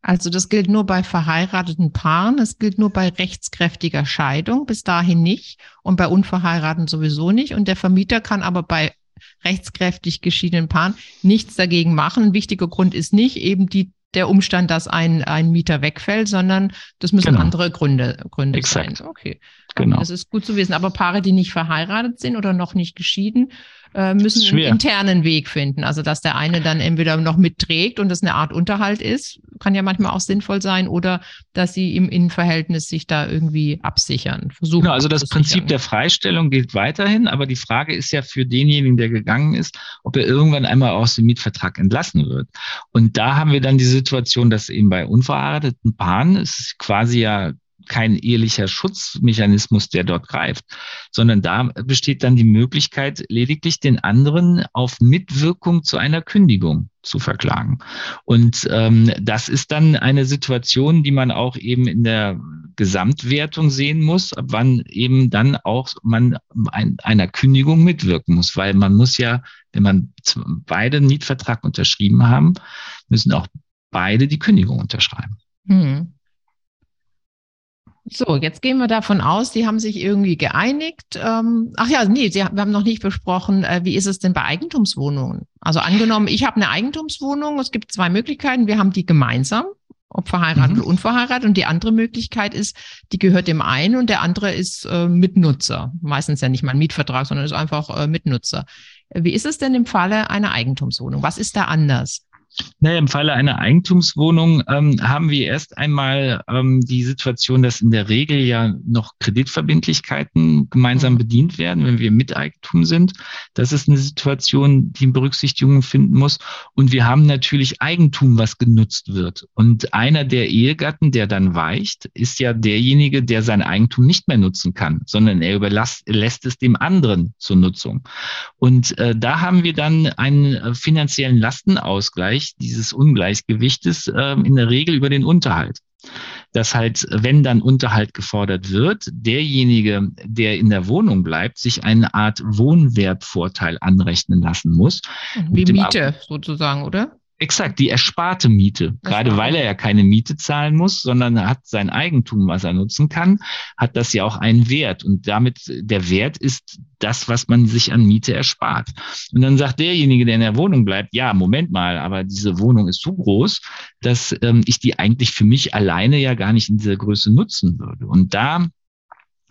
Also das gilt nur bei verheirateten Paaren, es gilt nur bei rechtskräftiger Scheidung, bis dahin nicht und bei unverheirateten sowieso nicht. Und der Vermieter kann aber bei rechtskräftig geschiedenen Paaren nichts dagegen machen. Ein wichtiger Grund ist nicht eben die der Umstand, dass ein, ein Mieter wegfällt, sondern das müssen genau. andere Gründe, Gründe Exakt. sein. Okay. Genau. Das ist gut zu wissen. Aber Paare, die nicht verheiratet sind oder noch nicht geschieden, äh, müssen einen internen Weg finden. Also, dass der eine dann entweder noch mitträgt und das eine Art Unterhalt ist, kann ja manchmal auch sinnvoll sein, oder dass sie im Innenverhältnis sich da irgendwie absichern, versuchen. Genau, also das Prinzip der Freistellung gilt weiterhin, aber die Frage ist ja für denjenigen, der gegangen ist, ob er irgendwann einmal aus dem Mietvertrag entlassen wird. Und da haben wir dann die Situation, dass eben bei unverheirateten Paaren es quasi ja kein ehelicher Schutzmechanismus, der dort greift, sondern da besteht dann die Möglichkeit, lediglich den anderen auf Mitwirkung zu einer Kündigung zu verklagen. Und ähm, das ist dann eine Situation, die man auch eben in der Gesamtwertung sehen muss, ab wann eben dann auch man ein, einer Kündigung mitwirken muss, weil man muss ja, wenn man beide einen Mietvertrag unterschrieben haben, müssen auch beide die Kündigung unterschreiben. Hm. So, jetzt gehen wir davon aus, die haben sich irgendwie geeinigt. Ähm, ach ja, nee, sie, wir haben noch nicht besprochen, äh, wie ist es denn bei Eigentumswohnungen? Also angenommen, ich habe eine Eigentumswohnung, es gibt zwei Möglichkeiten, wir haben die gemeinsam, ob verheiratet mhm. oder unverheiratet, und die andere Möglichkeit ist, die gehört dem einen und der andere ist äh, Mitnutzer. Meistens ja nicht mal ein Mietvertrag, sondern ist einfach äh, Mitnutzer. Wie ist es denn im Falle einer Eigentumswohnung? Was ist da anders? Naja, im Falle einer Eigentumswohnung ähm, haben wir erst einmal ähm, die Situation, dass in der Regel ja noch Kreditverbindlichkeiten gemeinsam mhm. bedient werden, wenn wir Miteigentum sind. Das ist eine Situation, die Berücksichtigung finden muss. Und wir haben natürlich Eigentum, was genutzt wird. Und einer der Ehegatten, der dann weicht, ist ja derjenige, der sein Eigentum nicht mehr nutzen kann, sondern er überlässt es dem anderen zur Nutzung. Und äh, da haben wir dann einen äh, finanziellen Lastenausgleich Ausgleich dieses Ungleichgewichtes äh, in der Regel über den Unterhalt. Dass halt, wenn dann Unterhalt gefordert wird, derjenige, der in der Wohnung bleibt, sich eine Art Wohnwertvorteil anrechnen lassen muss. Wie Miete sozusagen, oder? Exakt, die ersparte Miete. Gerade weil er ja keine Miete zahlen muss, sondern er hat sein Eigentum, was er nutzen kann, hat das ja auch einen Wert. Und damit der Wert ist das, was man sich an Miete erspart. Und dann sagt derjenige, der in der Wohnung bleibt, ja, Moment mal, aber diese Wohnung ist so groß, dass ähm, ich die eigentlich für mich alleine ja gar nicht in dieser Größe nutzen würde. Und da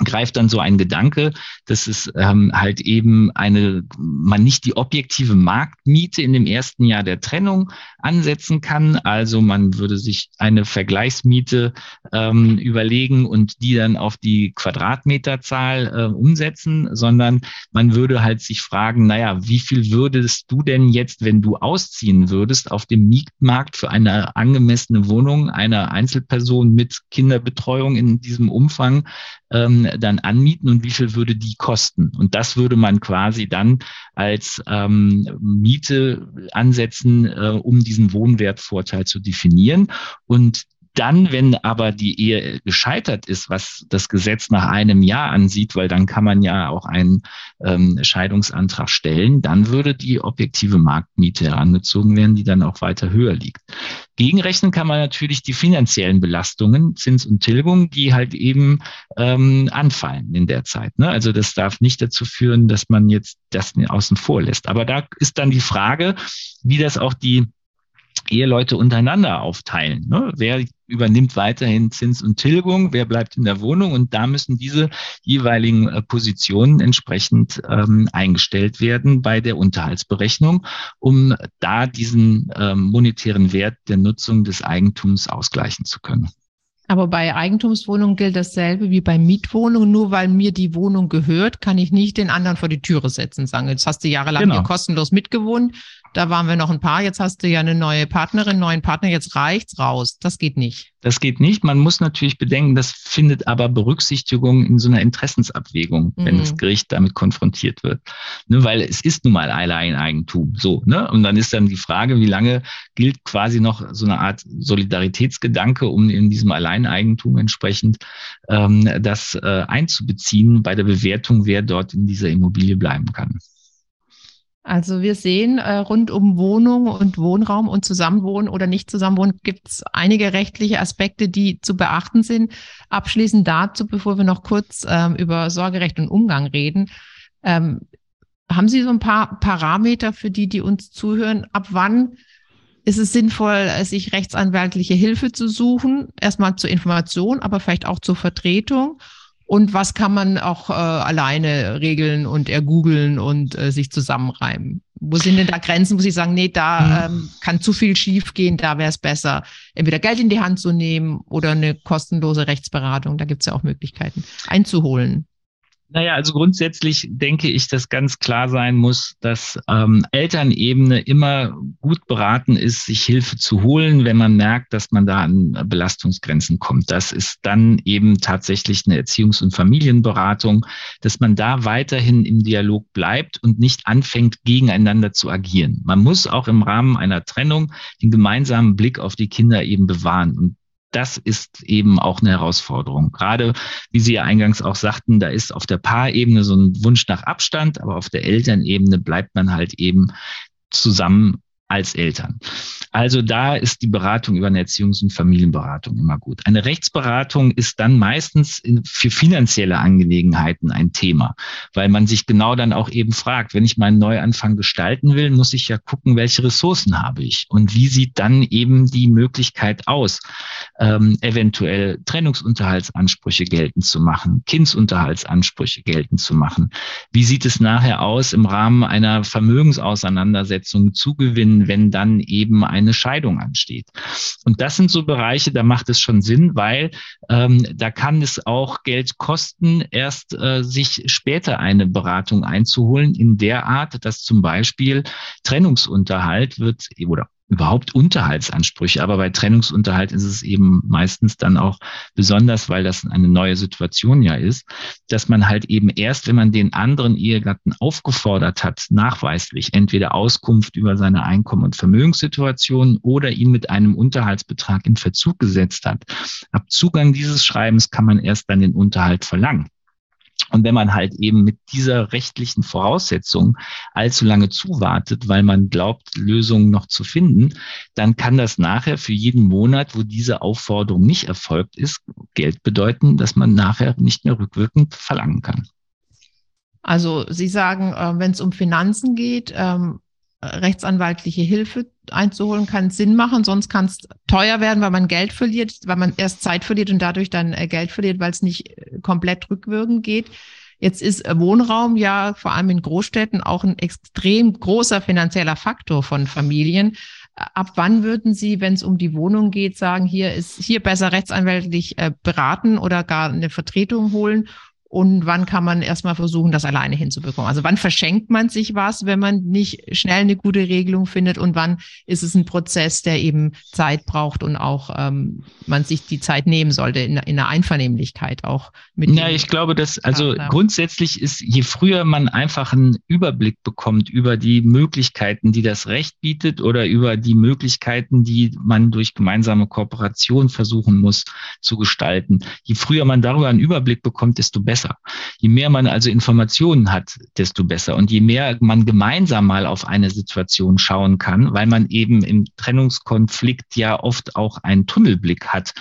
greift dann so ein Gedanke, dass es ähm, halt eben eine, man nicht die objektive Marktmiete in dem ersten Jahr der Trennung ansetzen kann. Also man würde sich eine Vergleichsmiete ähm, überlegen und die dann auf die Quadratmeterzahl äh, umsetzen, sondern man würde halt sich fragen, naja, wie viel würdest du denn jetzt, wenn du ausziehen würdest, auf dem Mietmarkt für eine angemessene Wohnung einer Einzelperson mit Kinderbetreuung in diesem Umfang ähm, dann anmieten und wie viel würde die kosten? Und das würde man quasi dann als ähm, Miete ansetzen, äh, um diesen Wohnwertvorteil zu definieren. Und dann, wenn aber die Ehe gescheitert ist, was das Gesetz nach einem Jahr ansieht, weil dann kann man ja auch einen ähm, Scheidungsantrag stellen, dann würde die objektive Marktmiete herangezogen werden, die dann auch weiter höher liegt. Gegenrechnen kann man natürlich die finanziellen Belastungen, Zins und Tilgung, die halt eben ähm, anfallen in der Zeit. Ne? Also das darf nicht dazu führen, dass man jetzt das außen vor lässt. Aber da ist dann die Frage, wie das auch die Eheleute untereinander aufteilen. Ne? Wer übernimmt weiterhin Zins und Tilgung, wer bleibt in der Wohnung und da müssen diese jeweiligen äh, Positionen entsprechend ähm, eingestellt werden bei der Unterhaltsberechnung, um da diesen ähm, monetären Wert der Nutzung des Eigentums ausgleichen zu können. Aber bei Eigentumswohnungen gilt dasselbe wie bei Mietwohnungen. Nur weil mir die Wohnung gehört, kann ich nicht den anderen vor die Türe setzen, sagen, jetzt hast du jahrelang genau. hier kostenlos mitgewohnt. Da waren wir noch ein paar. Jetzt hast du ja eine neue Partnerin, neuen Partner. Jetzt reicht's raus. Das geht nicht. Das geht nicht. Man muss natürlich bedenken, das findet aber Berücksichtigung in so einer Interessensabwägung, mhm. wenn das Gericht damit konfrontiert wird. Ne, weil es ist nun mal allein Eigentum. So, ne? Und dann ist dann die Frage, wie lange gilt quasi noch so eine Art Solidaritätsgedanke, um in diesem Alleineigentum entsprechend ähm, das äh, einzubeziehen bei der Bewertung, wer dort in dieser Immobilie bleiben kann. Also wir sehen, äh, rund um Wohnung und Wohnraum und Zusammenwohnen oder nicht Zusammenwohnen gibt es einige rechtliche Aspekte, die zu beachten sind. Abschließend dazu, bevor wir noch kurz ähm, über Sorgerecht und Umgang reden, ähm, haben Sie so ein paar Parameter für die, die uns zuhören? Ab wann ist es sinnvoll, sich rechtsanwaltliche Hilfe zu suchen? Erstmal zur Information, aber vielleicht auch zur Vertretung und was kann man auch äh, alleine regeln und ergoogeln und äh, sich zusammenreimen? Wo sind denn da Grenzen, wo Sie sagen, nee, da mhm. ähm, kann zu viel schiefgehen, da wäre es besser, entweder Geld in die Hand zu nehmen oder eine kostenlose Rechtsberatung, da gibt es ja auch Möglichkeiten, einzuholen. Naja, also grundsätzlich denke ich, dass ganz klar sein muss, dass ähm, Elternebene immer gut beraten ist, sich Hilfe zu holen, wenn man merkt, dass man da an Belastungsgrenzen kommt. Das ist dann eben tatsächlich eine Erziehungs- und Familienberatung, dass man da weiterhin im Dialog bleibt und nicht anfängt, gegeneinander zu agieren. Man muss auch im Rahmen einer Trennung den gemeinsamen Blick auf die Kinder eben bewahren. Und das ist eben auch eine Herausforderung. Gerade, wie Sie ja eingangs auch sagten, da ist auf der Paarebene so ein Wunsch nach Abstand, aber auf der Elternebene bleibt man halt eben zusammen als Eltern. Also da ist die Beratung über eine Erziehungs- und Familienberatung immer gut. Eine Rechtsberatung ist dann meistens für finanzielle Angelegenheiten ein Thema, weil man sich genau dann auch eben fragt, wenn ich meinen Neuanfang gestalten will, muss ich ja gucken, welche Ressourcen habe ich und wie sieht dann eben die Möglichkeit aus, ähm, eventuell Trennungsunterhaltsansprüche geltend zu machen, Kindsunterhaltsansprüche geltend zu machen. Wie sieht es nachher aus im Rahmen einer Vermögensauseinandersetzung, Wenn dann eben eine Scheidung ansteht. Und das sind so Bereiche, da macht es schon Sinn, weil ähm, da kann es auch Geld kosten, erst äh, sich später eine Beratung einzuholen, in der Art, dass zum Beispiel Trennungsunterhalt wird oder überhaupt Unterhaltsansprüche. Aber bei Trennungsunterhalt ist es eben meistens dann auch besonders, weil das eine neue Situation ja ist, dass man halt eben erst, wenn man den anderen Ehegatten aufgefordert hat, nachweislich entweder Auskunft über seine Einkommen- und Vermögenssituation oder ihn mit einem Unterhaltsbetrag in Verzug gesetzt hat, ab Zugang dieses Schreibens kann man erst dann den Unterhalt verlangen. Und wenn man halt eben mit dieser rechtlichen Voraussetzung allzu lange zuwartet, weil man glaubt, Lösungen noch zu finden, dann kann das nachher für jeden Monat, wo diese Aufforderung nicht erfolgt ist, Geld bedeuten, dass man nachher nicht mehr rückwirkend verlangen kann. Also Sie sagen, äh, wenn es um Finanzen geht, ähm, rechtsanwaltliche Hilfe einzuholen, kann Sinn machen, sonst kann es teuer werden, weil man Geld verliert, weil man erst Zeit verliert und dadurch dann äh, Geld verliert, weil es nicht äh, komplett rückwirkend geht. Jetzt ist äh, Wohnraum ja vor allem in Großstädten auch ein extrem großer finanzieller Faktor von Familien. Ab wann würden Sie, wenn es um die Wohnung geht, sagen, hier ist hier besser rechtsanwältlich beraten oder gar eine Vertretung holen? Und wann kann man erstmal versuchen, das alleine hinzubekommen. Also wann verschenkt man sich was, wenn man nicht schnell eine gute Regelung findet und wann ist es ein Prozess, der eben Zeit braucht und auch ähm, man sich die Zeit nehmen sollte in, in der Einvernehmlichkeit auch mit. Ja, ich glaube, dass also Partner. grundsätzlich ist, je früher man einfach einen Überblick bekommt über die Möglichkeiten, die das Recht bietet oder über die Möglichkeiten, die man durch gemeinsame Kooperation versuchen muss zu gestalten, je früher man darüber einen Überblick bekommt, desto besser besser. Je mehr man also Informationen hat, desto besser. Und je mehr man gemeinsam mal auf eine Situation schauen kann, weil man eben im Trennungskonflikt ja oft auch einen Tunnelblick hat,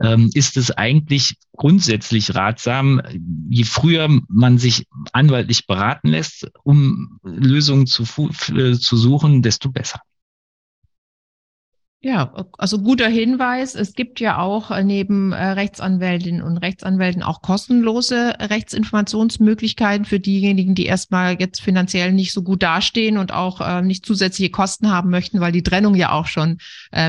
ähm, ist es eigentlich grundsätzlich ratsam, je früher man sich anwaltlich beraten lässt, um Lösungen zu, äh, zu suchen, desto besser. Ja, also guter Hinweis. Es gibt ja auch äh, neben äh, Rechtsanwältinnen und Rechtsanwälten auch kostenlose Rechtsinformationsmöglichkeiten für diejenigen, die erstmal jetzt finanziell nicht so gut dastehen und auch äh, nicht zusätzliche Kosten haben möchten, weil die Trennung ja auch schon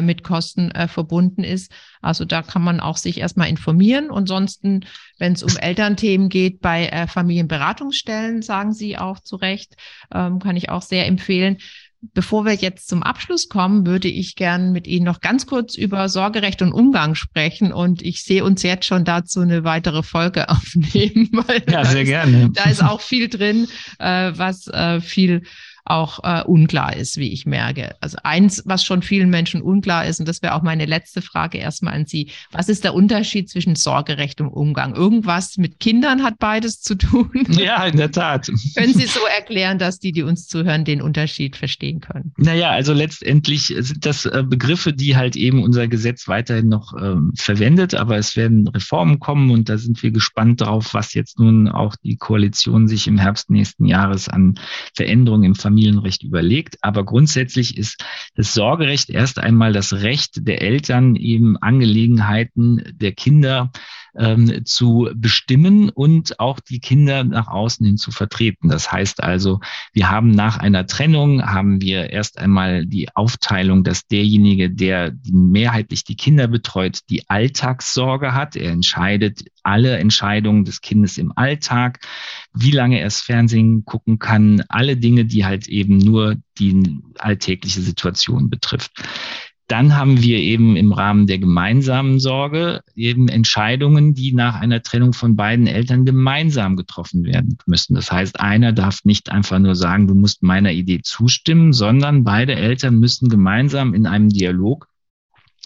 mit Kosten verbunden ist. Also da kann man auch sich erstmal informieren. Ansonsten, wenn es um Elternthemen geht, bei Familienberatungsstellen, sagen Sie auch zu Recht, ähm, kann ich auch sehr empfehlen Bevor wir jetzt zum Abschluss kommen, würde ich gern mit Ihnen noch ganz kurz über Sorgerecht und Umgang sprechen. Und ich sehe uns jetzt schon dazu eine weitere Folge aufnehmen. ja, sehr gerne. Da ist auch viel drin, äh, was äh, viel auch äh, unklar ist, wie ich merke. Also eins, was schon vielen Menschen unklar ist, und das wäre auch meine letzte Frage erstmal an Sie. Was ist der Unterschied zwischen Sorgerecht und Umgang? Irgendwas mit Kindern hat beides zu tun? Ja, in der Tat. Können Sie so erklären, dass die, die uns zuhören, den Unterschied verstehen können? Naja, also letztendlich sind das äh, Begriffe, die halt eben unser Gesetz weiterhin noch ähm, verwendet, aber es werden Reformen kommen und da sind wir gespannt drauf, was jetzt nun auch die Koalition sich im Herbst nächsten Jahres an Veränderungen im Familien Familienrecht überlegt. Aber grundsätzlich ist das Sorgerecht erst einmal das Recht der Eltern, eben Angelegenheiten der Kinder ähm, zu bestimmen und auch die Kinder nach außen hin zu vertreten. Das heißt also, wir haben nach einer Trennung, haben wir erst einmal die Aufteilung, dass derjenige, der mehrheitlich die Kinder betreut, die Alltagssorge hat. Er entscheidet alle Entscheidungen des Kindes im Alltag, wie lange er das Fernsehen gucken kann, alle Dinge, die halt eben nur die alltägliche Situation betrifft. Dann haben wir eben im Rahmen der gemeinsamen Sorge eben Entscheidungen, die nach einer Trennung von beiden Eltern gemeinsam getroffen werden müssen. Das heißt, einer darf nicht einfach nur sagen, du musst meiner Idee zustimmen, sondern beide Eltern müssen gemeinsam in einem Dialog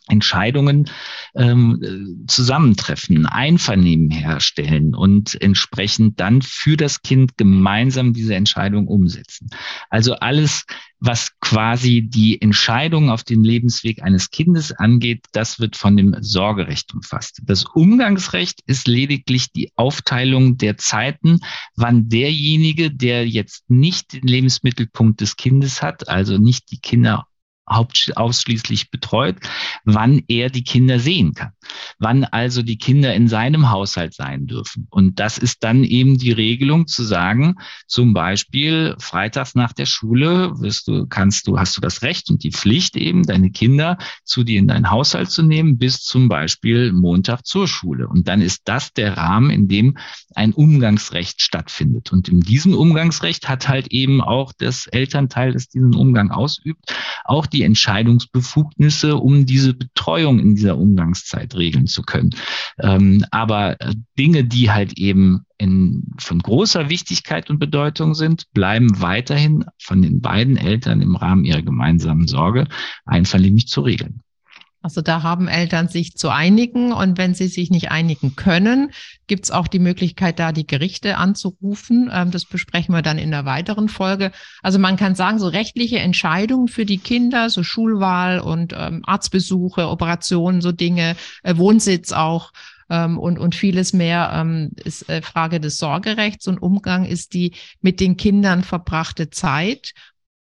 Entscheidungen ähm, zusammentreffen, Einvernehmen herstellen und entsprechend dann für das Kind gemeinsam diese Entscheidung umsetzen. Also alles, was quasi die Entscheidung auf den Lebensweg eines Kindes angeht, das wird von dem Sorgerecht umfasst. Das Umgangsrecht ist lediglich die Aufteilung der Zeiten, wann derjenige, der jetzt nicht den Lebensmittelpunkt des Kindes hat, also nicht die Kinder ausschließlich betreut, wann er die Kinder sehen kann, wann also die Kinder in seinem Haushalt sein dürfen. Und das ist dann eben die Regelung zu sagen, zum Beispiel freitags nach der Schule wirst du, kannst du, hast du das Recht und die Pflicht eben, deine Kinder zu dir in deinen Haushalt zu nehmen, bis zum Beispiel Montag zur Schule. Und dann ist das der Rahmen, in dem ein Umgangsrecht stattfindet. Und in diesem Umgangsrecht hat halt eben auch das Elternteil, das diesen Umgang ausübt, auch die Entscheidungsbefugnisse, um diese Betreuung in dieser Umgangszeit regeln zu können. Ähm, aber äh, Dinge, die halt eben in, von großer Wichtigkeit und Bedeutung sind, bleiben weiterhin von den beiden Eltern im Rahmen ihrer gemeinsamen Sorge einvernehmlich zu regeln. Also da haben Eltern sich zu einigen und wenn sie sich nicht einigen können, gibt es auch die Möglichkeit, da die Gerichte anzurufen. Ähm, das besprechen wir dann in der weiteren Folge. Also man kann sagen, so rechtliche Entscheidungen für die Kinder, so Schulwahl und ähm, Arztbesuche, Operationen, so Dinge, äh, Wohnsitz auch ähm, und, und vieles mehr ähm, ist äh, Frage des Sorgerechts und Umgang ist die mit den Kindern verbrachte Zeit.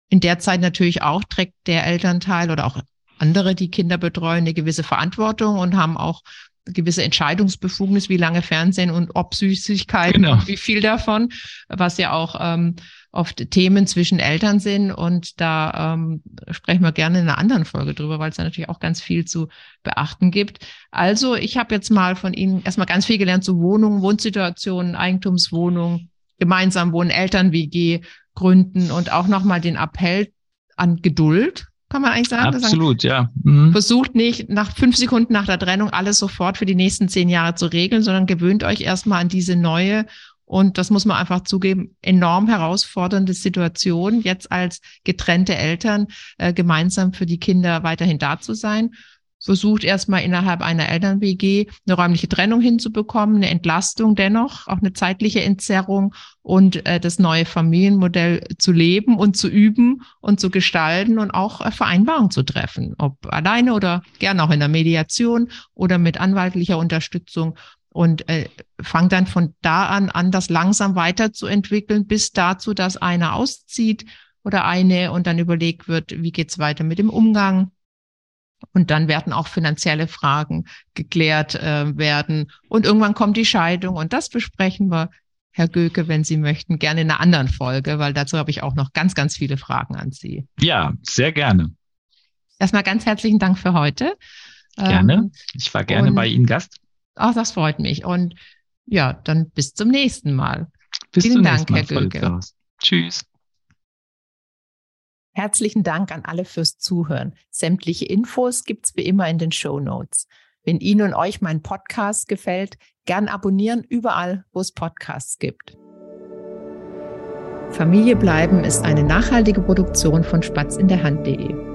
In der Zeit natürlich auch trägt der Elternteil oder auch andere, die Kinder betreuen, eine gewisse Verantwortung und haben auch gewisse Entscheidungsbefugnis, wie lange Fernsehen und ob Süßigkeiten genau. und wie viel davon, was ja auch ähm, oft Themen zwischen Eltern sind. Und da ähm, sprechen wir gerne in einer anderen Folge drüber, weil es da natürlich auch ganz viel zu beachten gibt. Also ich habe jetzt mal von Ihnen erstmal ganz viel gelernt zu Wohnungen, Wohnsituationen, Eigentumswohnungen, gemeinsam wohnen, Eltern-WG gründen und auch nochmal den Appell an Geduld kann man eigentlich sagen. Absolut, sagen, ja. Mhm. Versucht nicht nach fünf Sekunden nach der Trennung alles sofort für die nächsten zehn Jahre zu regeln, sondern gewöhnt euch erstmal an diese neue und das muss man einfach zugeben, enorm herausfordernde Situation, jetzt als getrennte Eltern äh, gemeinsam für die Kinder weiterhin da zu sein versucht erstmal innerhalb einer Eltern-WG eine räumliche Trennung hinzubekommen, eine Entlastung dennoch, auch eine zeitliche Entzerrung und äh, das neue Familienmodell zu leben und zu üben und zu gestalten und auch äh, Vereinbarungen zu treffen, ob alleine oder gern auch in der Mediation oder mit anwaltlicher Unterstützung. Und äh, fangt dann von da an an, das langsam weiterzuentwickeln, bis dazu, dass einer auszieht oder eine und dann überlegt wird, wie geht's weiter mit dem Umgang und dann werden auch finanzielle Fragen geklärt äh, werden. Und irgendwann kommt die Scheidung. Und das besprechen wir, Herr Göke, wenn Sie möchten, gerne in einer anderen Folge, weil dazu habe ich auch noch ganz, ganz viele Fragen an Sie. Ja, sehr gerne. Erstmal ganz herzlichen Dank für heute. Gerne. Ähm, ich war gerne und, bei Ihnen Gast. Ach, das freut mich. Und ja, dann bis zum nächsten Mal. Bis Vielen Dank, Herr Göke. Tschüss. Herzlichen Dank an alle fürs Zuhören. Sämtliche Infos gibt's wie immer in den Show Notes. Wenn Ihnen und euch mein Podcast gefällt, gern abonnieren überall, wo es Podcasts gibt. Familie bleiben ist eine nachhaltige Produktion von spatzinderhand.de.